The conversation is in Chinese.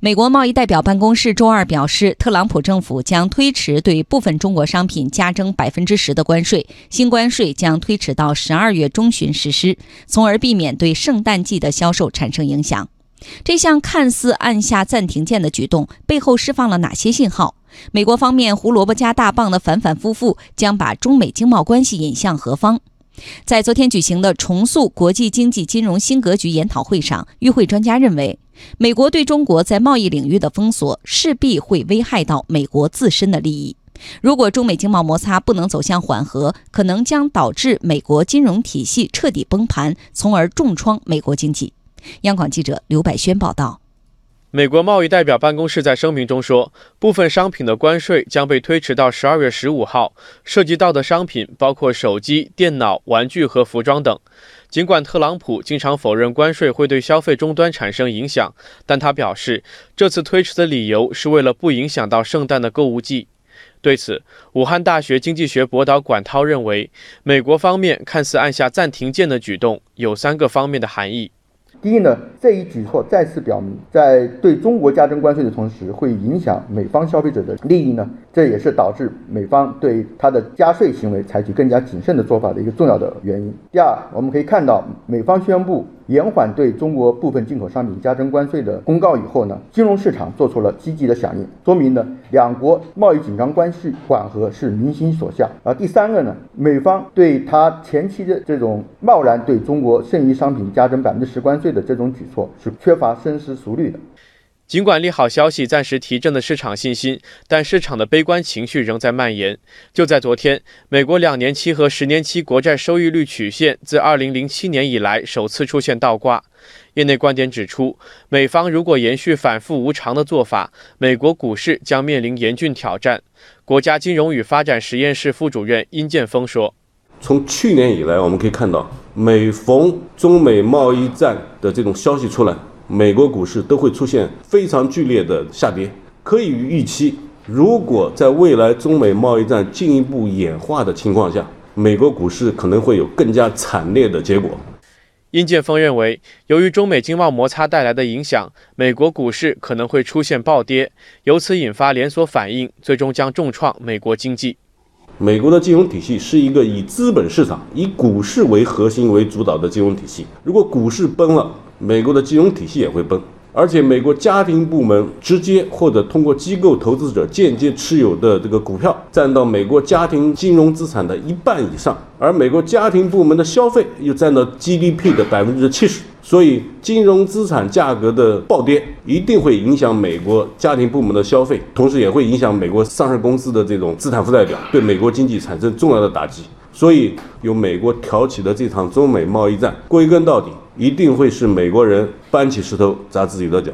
美国贸易代表办公室周二表示，特朗普政府将推迟对部分中国商品加征百分之十的关税，新关税将推迟到十二月中旬实施，从而避免对圣诞季的销售产生影响。这项看似按下暂停键的举动背后释放了哪些信号？美国方面胡萝卜加大棒的反反复复将把中美经贸关系引向何方？在昨天举行的重塑国际经济金融新格局研讨会上，与会专家认为。美国对中国在贸易领域的封锁势必会危害到美国自身的利益。如果中美经贸摩擦不能走向缓和，可能将导致美国金融体系彻底崩盘，从而重创美国经济。央广记者刘百轩报道。美国贸易代表办公室在声明中说，部分商品的关税将被推迟到十二月十五号，涉及到的商品包括手机、电脑、玩具和服装等。尽管特朗普经常否认关税会对消费终端产生影响，但他表示，这次推迟的理由是为了不影响到圣诞的购物季。对此，武汉大学经济学博导管涛认为，美国方面看似按下暂停键的举动有三个方面的含义。第一呢，这一举措再次表明，在对中国加征关税的同时，会影响美方消费者的利益呢。这也是导致美方对它的加税行为采取更加谨慎的做法的一个重要的原因。第二，我们可以看到，美方宣布延缓对中国部分进口商品加征关税的公告以后呢，金融市场做出了积极的响应，说明呢，两国贸易紧张关系缓和是民心所向。而第三个呢，美方对他前期的这种贸然对中国剩余商品加征百分之十关税的这种举措是缺乏深思熟虑的。尽管利好消息暂时提振了市场信心，但市场的悲观情绪仍在蔓延。就在昨天，美国两年期和十年期国债收益率曲线自2007年以来首次出现倒挂。业内观点指出，美方如果延续反复无常的做法，美国股市将面临严峻挑战。国家金融与发展实验室副主任殷建峰说：“从去年以来，我们可以看到，每逢中美贸易战的这种消息出来。”美国股市都会出现非常剧烈的下跌，可以预期，如果在未来中美贸易战进一步演化的情况下，美国股市可能会有更加惨烈的结果。殷建峰认为，由于中美经贸摩擦带来的影响，美国股市可能会出现暴跌，由此引发连锁反应，最终将重创美国经济。美国的金融体系是一个以资本市场、以股市为核心为主导的金融体系，如果股市崩了，美国的金融体系也会崩，而且美国家庭部门直接或者通过机构投资者间接持有的这个股票，占到美国家庭金融资产的一半以上，而美国家庭部门的消费又占到 GDP 的百分之七十，所以金融资产价格的暴跌一定会影响美国家庭部门的消费，同时也会影响美国上市公司的这种资产负债表，对美国经济产生重要的打击。所以，由美国挑起的这场中美贸易战，归根到底。一定会是美国人搬起石头砸自己的脚。